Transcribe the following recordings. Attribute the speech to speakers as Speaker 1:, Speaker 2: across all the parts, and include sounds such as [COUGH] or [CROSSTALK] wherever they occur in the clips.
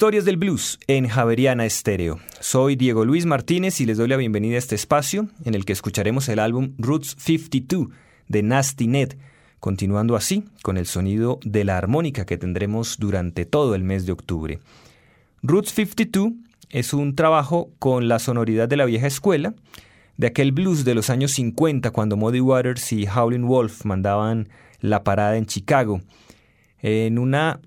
Speaker 1: Historias del Blues en Javeriana Estéreo. Soy Diego Luis Martínez y les doy la bienvenida a este espacio en el que escucharemos el álbum Roots 52 de Nasty Ned, continuando así con el sonido de la armónica que tendremos durante todo el mes de octubre. Roots 52 es un trabajo con la sonoridad de la vieja escuela, de aquel blues de los años 50 cuando Muddy Waters y Howlin' Wolf mandaban la parada en Chicago, en una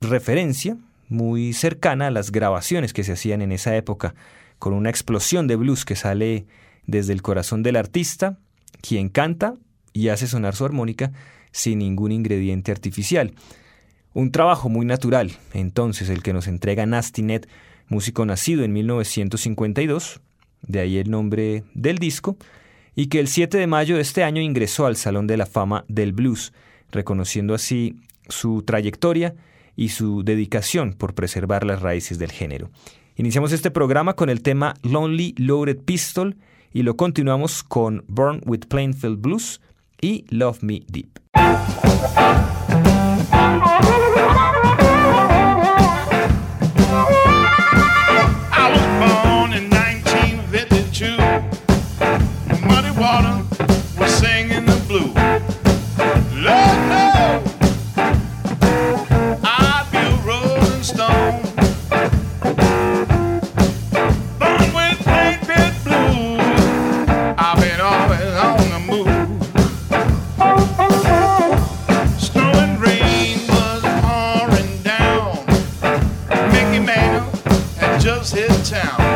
Speaker 1: referencia muy cercana a las grabaciones que se hacían en esa época, con una explosión de blues que sale desde el corazón del artista, quien canta y hace sonar su armónica sin ningún ingrediente artificial. Un trabajo muy natural, entonces, el que nos entrega Nasty Ned, músico nacido en 1952,
Speaker 2: de ahí el nombre del disco, y que el 7 de mayo de este año ingresó al Salón de la Fama del Blues, reconociendo así su trayectoria y su dedicación por preservar las raíces del género. Iniciamos este programa con el tema Lonely Loaded Pistol y lo continuamos con Born with Plainfield Blues y Love Me Deep. lives in town.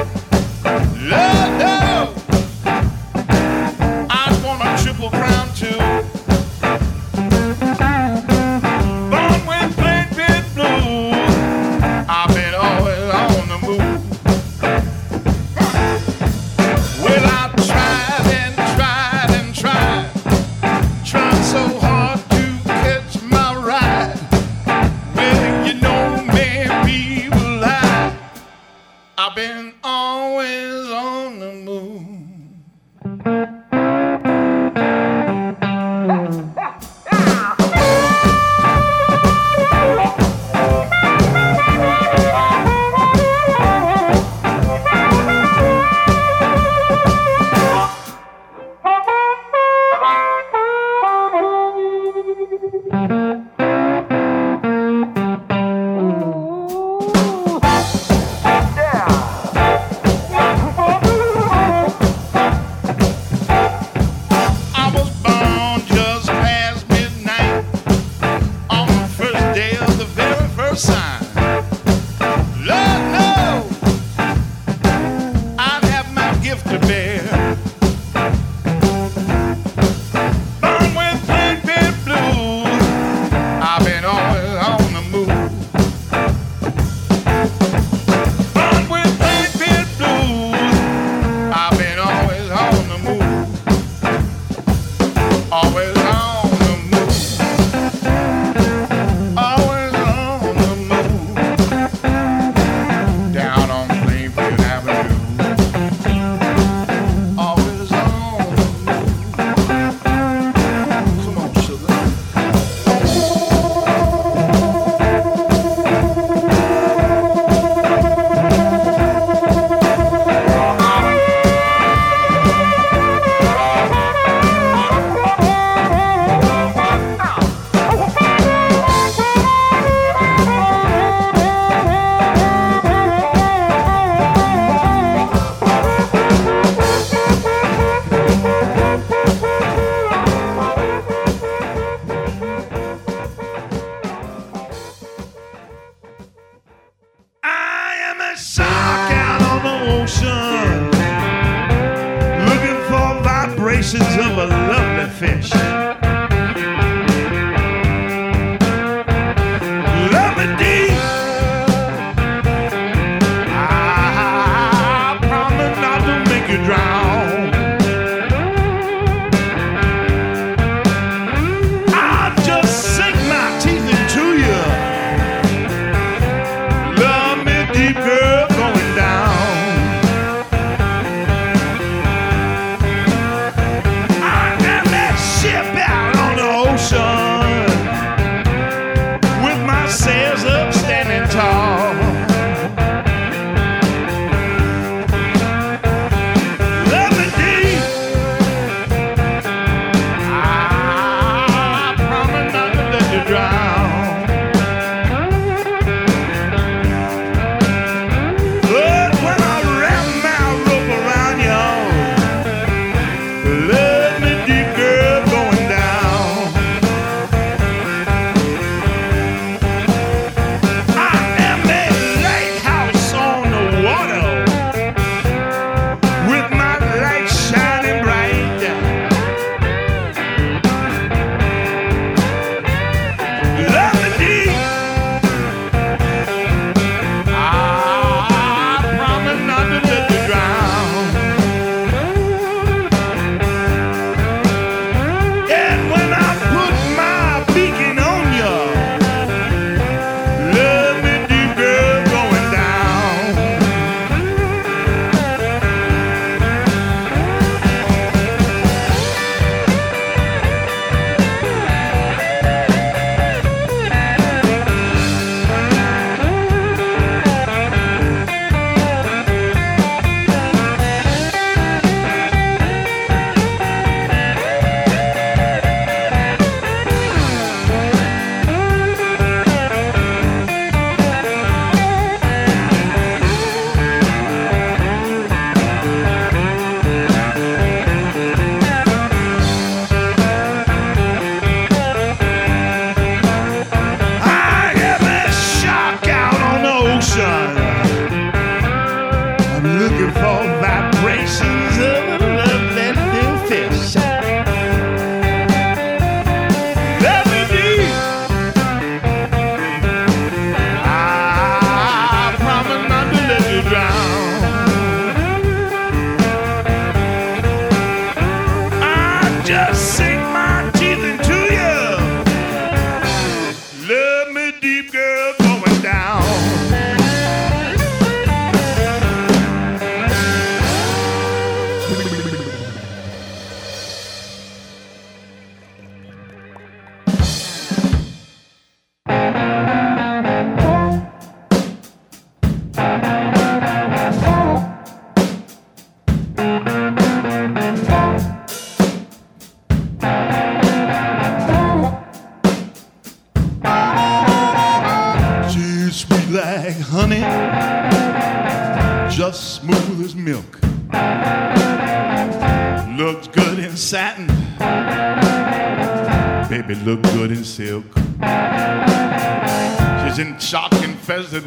Speaker 2: just sing.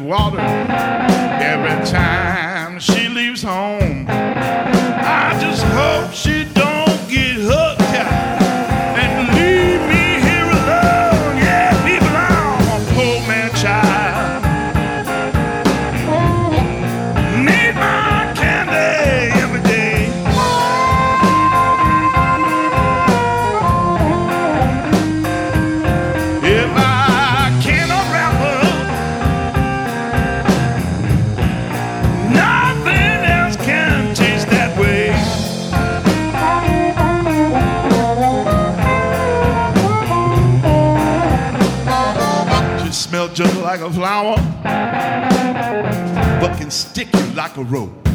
Speaker 2: Water like a.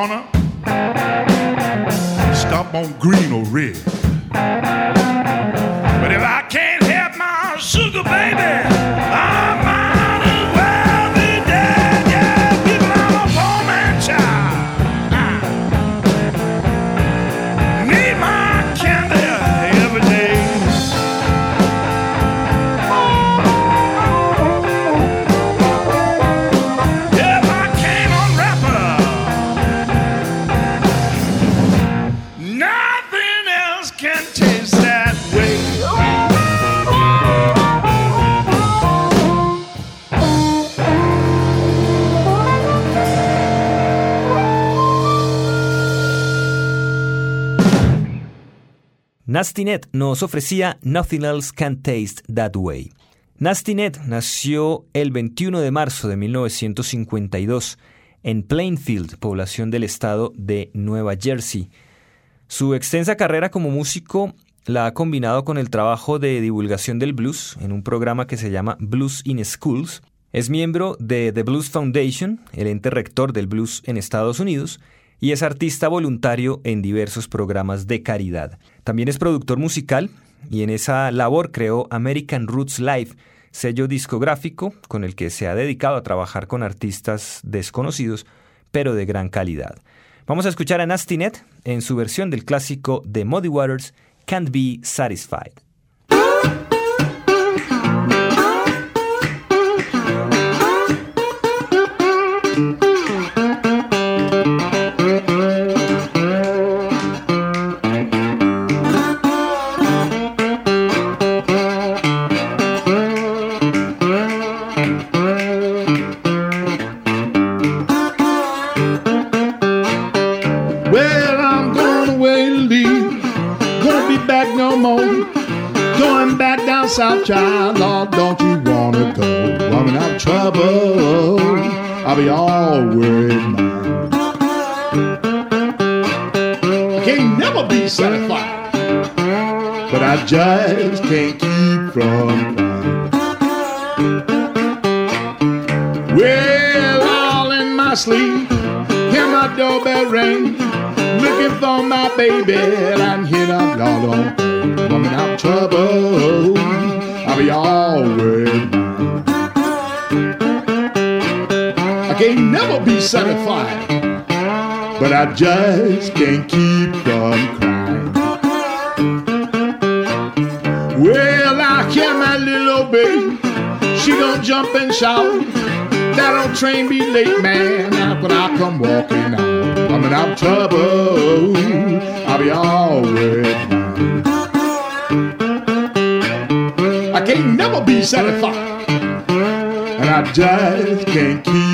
Speaker 2: honor
Speaker 1: Nasty Ned nos ofrecía Nothing Else Can Taste That Way. Nasty Ned nació el 21 de marzo de 1952 en Plainfield, población del estado de Nueva Jersey. Su extensa carrera como músico la ha combinado con el trabajo de divulgación del blues en un programa que se llama Blues in Schools. Es miembro de The Blues Foundation, el ente rector del blues en Estados Unidos, y es artista voluntario en diversos programas de caridad. También es productor musical y en esa labor creó American Roots Live, sello discográfico con el que se ha dedicado a trabajar con artistas desconocidos, pero de gran calidad. Vamos a escuchar a Nasty Ned en su versión del clásico de Muddy Waters, Can't Be Satisfied.
Speaker 2: My child, Lord, don't you wanna go? I'm in trouble. I'll be all worried now. I can't never be satisfied, but I just can't keep from crying. Well, all in my sleep, hear my doorbell ring, looking for my baby, and here I'm out trouble. I'll be now. I can't never be satisfied, but I just can't keep from crying. Well, I hear my little baby, she gon' jump and shout. That old train be late, man. When I come walking out, I'm in out trouble. I'll be all can't never be satisfied, and I just can't keep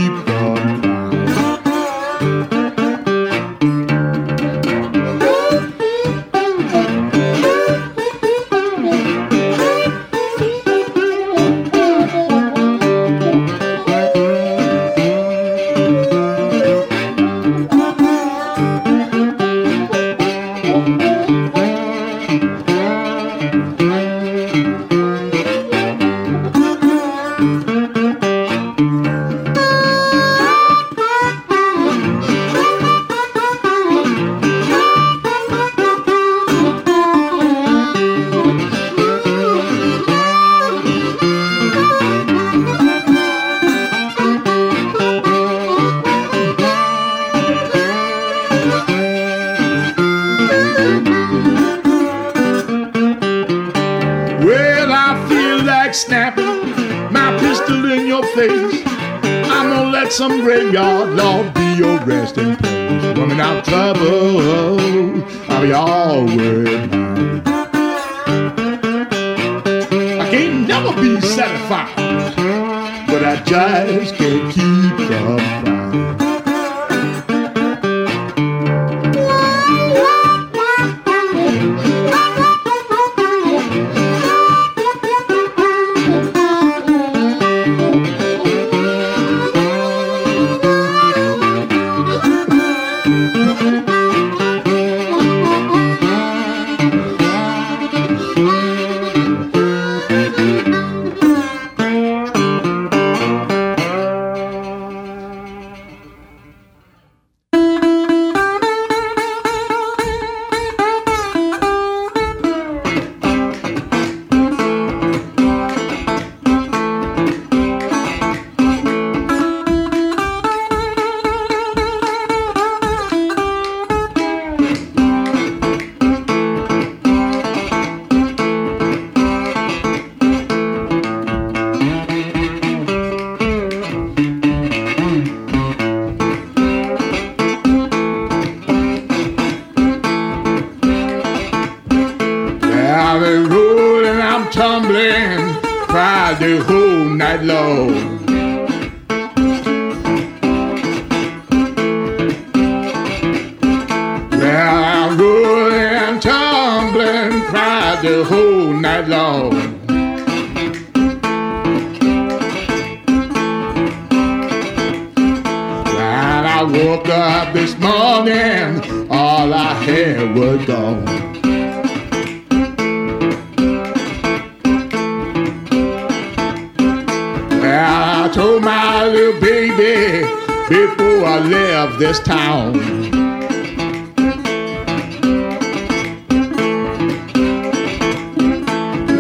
Speaker 2: before I left this town.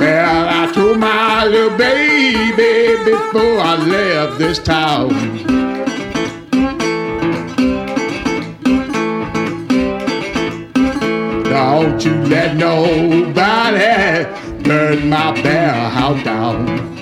Speaker 2: Well, I told my little baby before I left this town. Don't you let nobody burn my bear house down.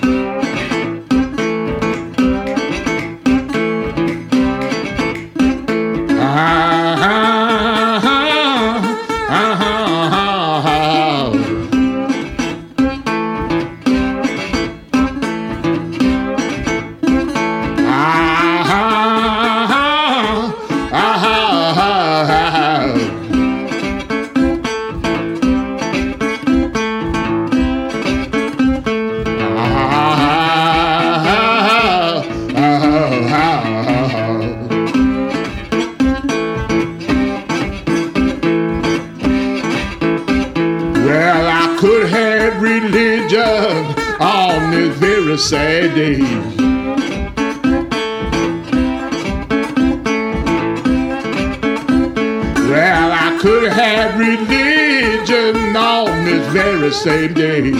Speaker 2: Religion on this very same day.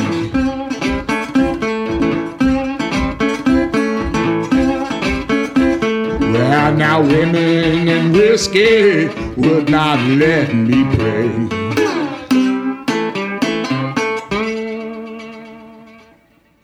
Speaker 2: Well, now women and whiskey would not let me pray.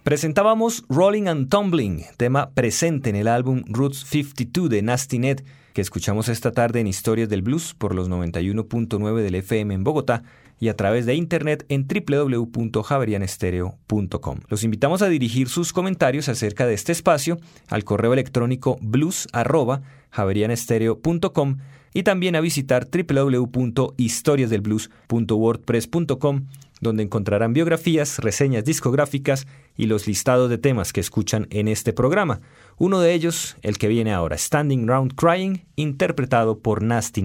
Speaker 1: Presentábamos Rolling and Tumbling, tema presente en el álbum Roots 52 de Nasty Ned, que escuchamos esta tarde en Historias del Blues por los 91.9 del FM en Bogotá y a través de internet en www.javerianestereo.com. Los invitamos a dirigir sus comentarios acerca de este espacio al correo electrónico blues@javerianestereo.com y también a visitar www.historiasdelblues.wordpress.com donde encontrarán biografías, reseñas discográficas y los listados de temas que escuchan en este programa. Uno de ellos, el que viene ahora, Standing Round Crying, interpretado por Nasty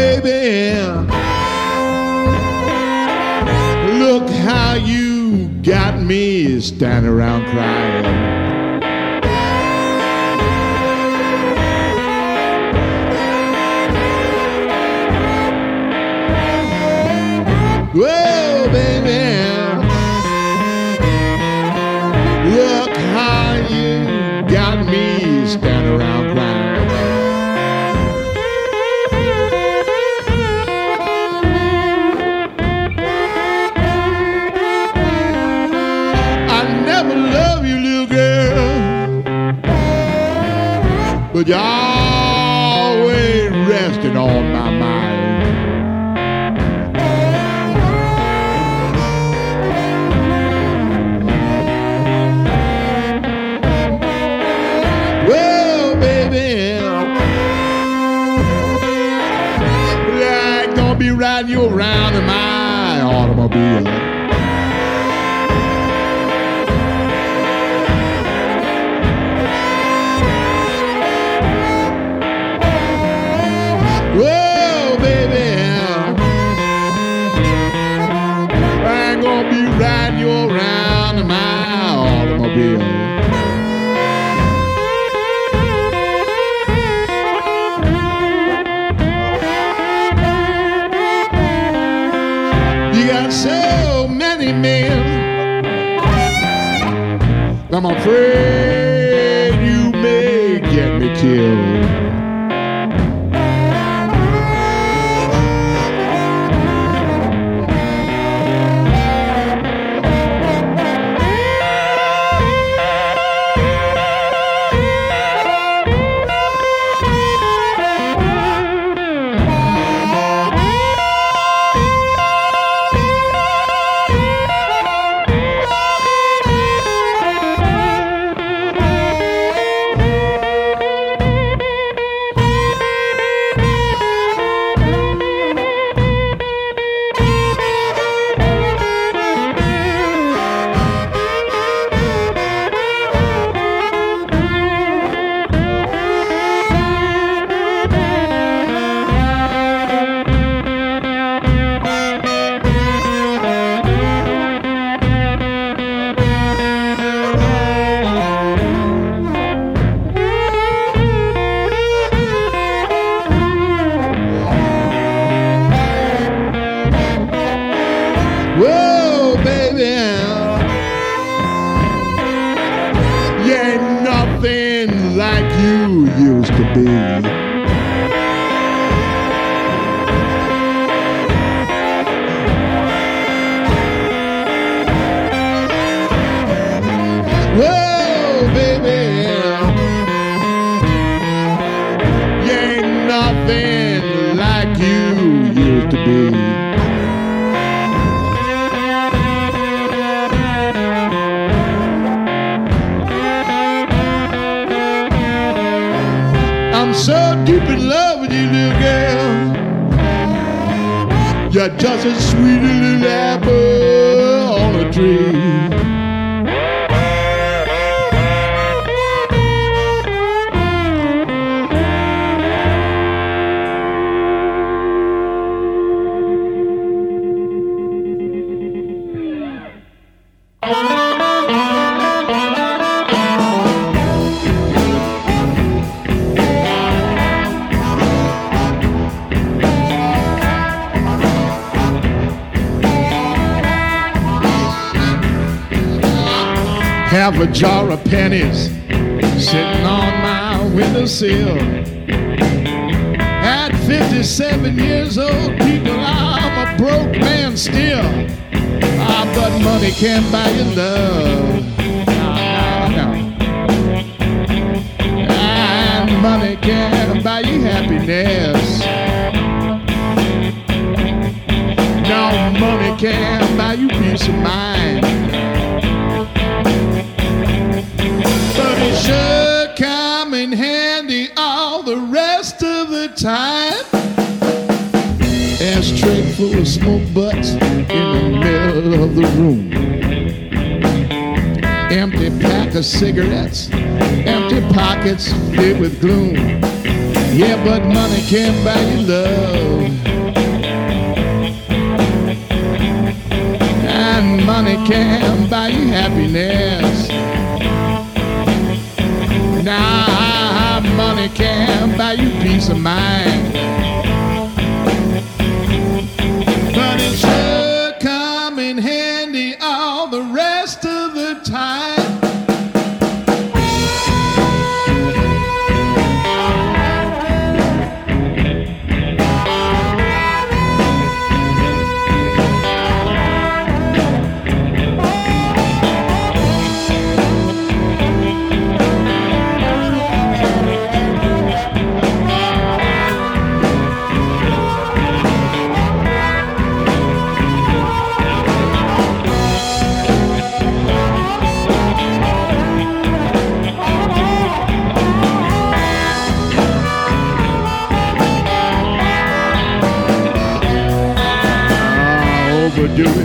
Speaker 2: baby, look how you got me standing around crying. Yahweh rested on my mind. be riding you around in my automobile. Gonna you around in my automobile. You got so many men. I'm afraid half a jar of pennies sitting on my windowsill. At 57 years old, people, I'm a broke man still. Ah, but money can't buy you love. No, no, no. And money can't buy you happiness. No, money can't buy you peace of mind. Sure come in handy all the rest of the time. Ashtray full of smoke butts in the middle of the room. Empty pack of cigarettes, empty pockets filled with gloom. Yeah, but money can't buy you love. And money can't buy you happiness. Now money can buy you peace of mind. But it sure come in handy all the rest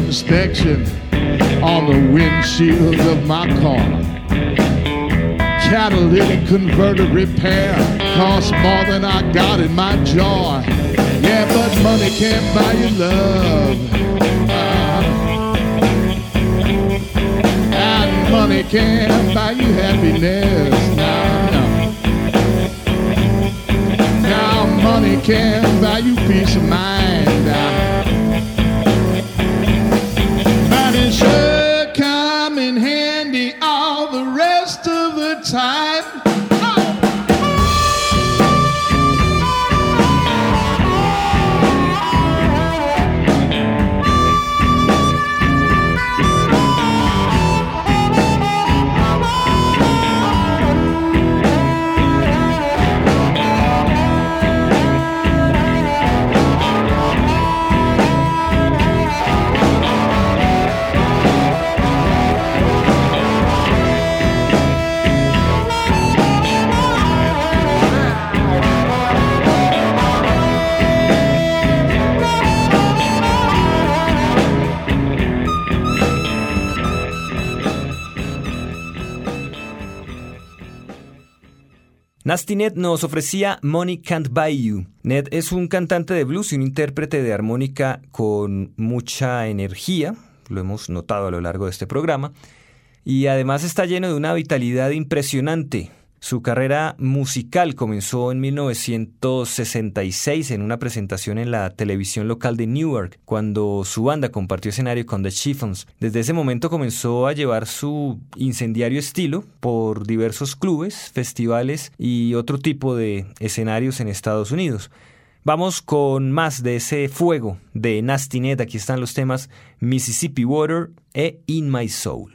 Speaker 2: inspection on the windshield of my car. Catalytic converter repair costs more than I got in my jar. Yeah, but money can't buy you love. and money can't buy you happiness. No, no. Now money can't buy you peace of mind. sure
Speaker 1: Nasty Ned nos ofrecía Money Can't Buy You. Ned es un cantante de blues y un intérprete de armónica con mucha energía, lo hemos notado a lo largo de este programa, y además está lleno de una vitalidad impresionante. Su carrera musical comenzó en 1966 en una presentación en la televisión local de Newark, cuando su banda compartió escenario con The Chiffons. Desde ese momento comenzó a llevar su incendiario estilo por diversos clubes, festivales y otro tipo de escenarios en Estados Unidos. Vamos con más de ese fuego de Nasty Ned. Aquí están los temas Mississippi Water e In My Soul.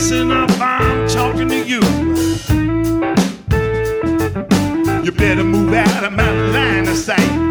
Speaker 2: Listen up, I'm talking to you. You better move out of my line of sight.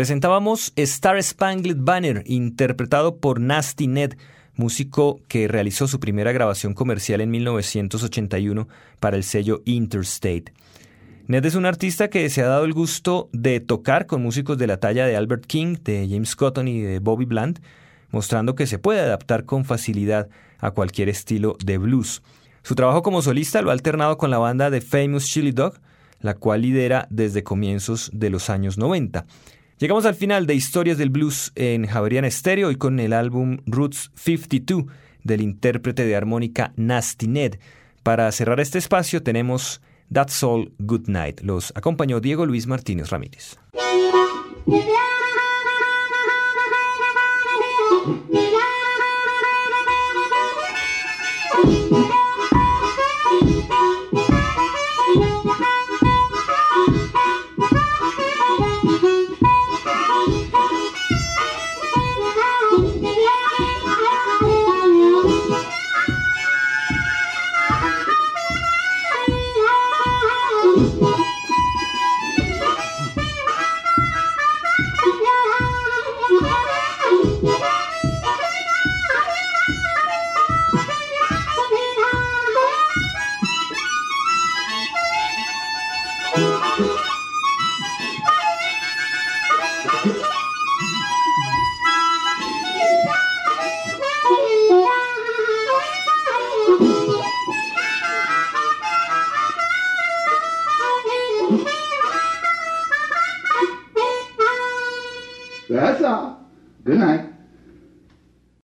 Speaker 1: Presentábamos Star Spangled Banner, interpretado por Nasty Ned, músico que realizó su primera grabación comercial en 1981 para el sello Interstate. Ned es un artista que se ha dado el gusto de tocar con músicos de la talla de Albert King, de James Cotton y de Bobby Bland, mostrando que se puede adaptar con facilidad a cualquier estilo de blues. Su trabajo como solista lo ha alternado con la banda de Famous Chili Dog, la cual lidera desde comienzos de los años 90. Llegamos al final de Historias del Blues en Javeriana Stereo y con el álbum Roots 52 del intérprete de armónica Nasty Ned. Para cerrar este espacio tenemos That's All Good Night. Los acompañó Diego Luis Martínez Ramírez. [LAUGHS]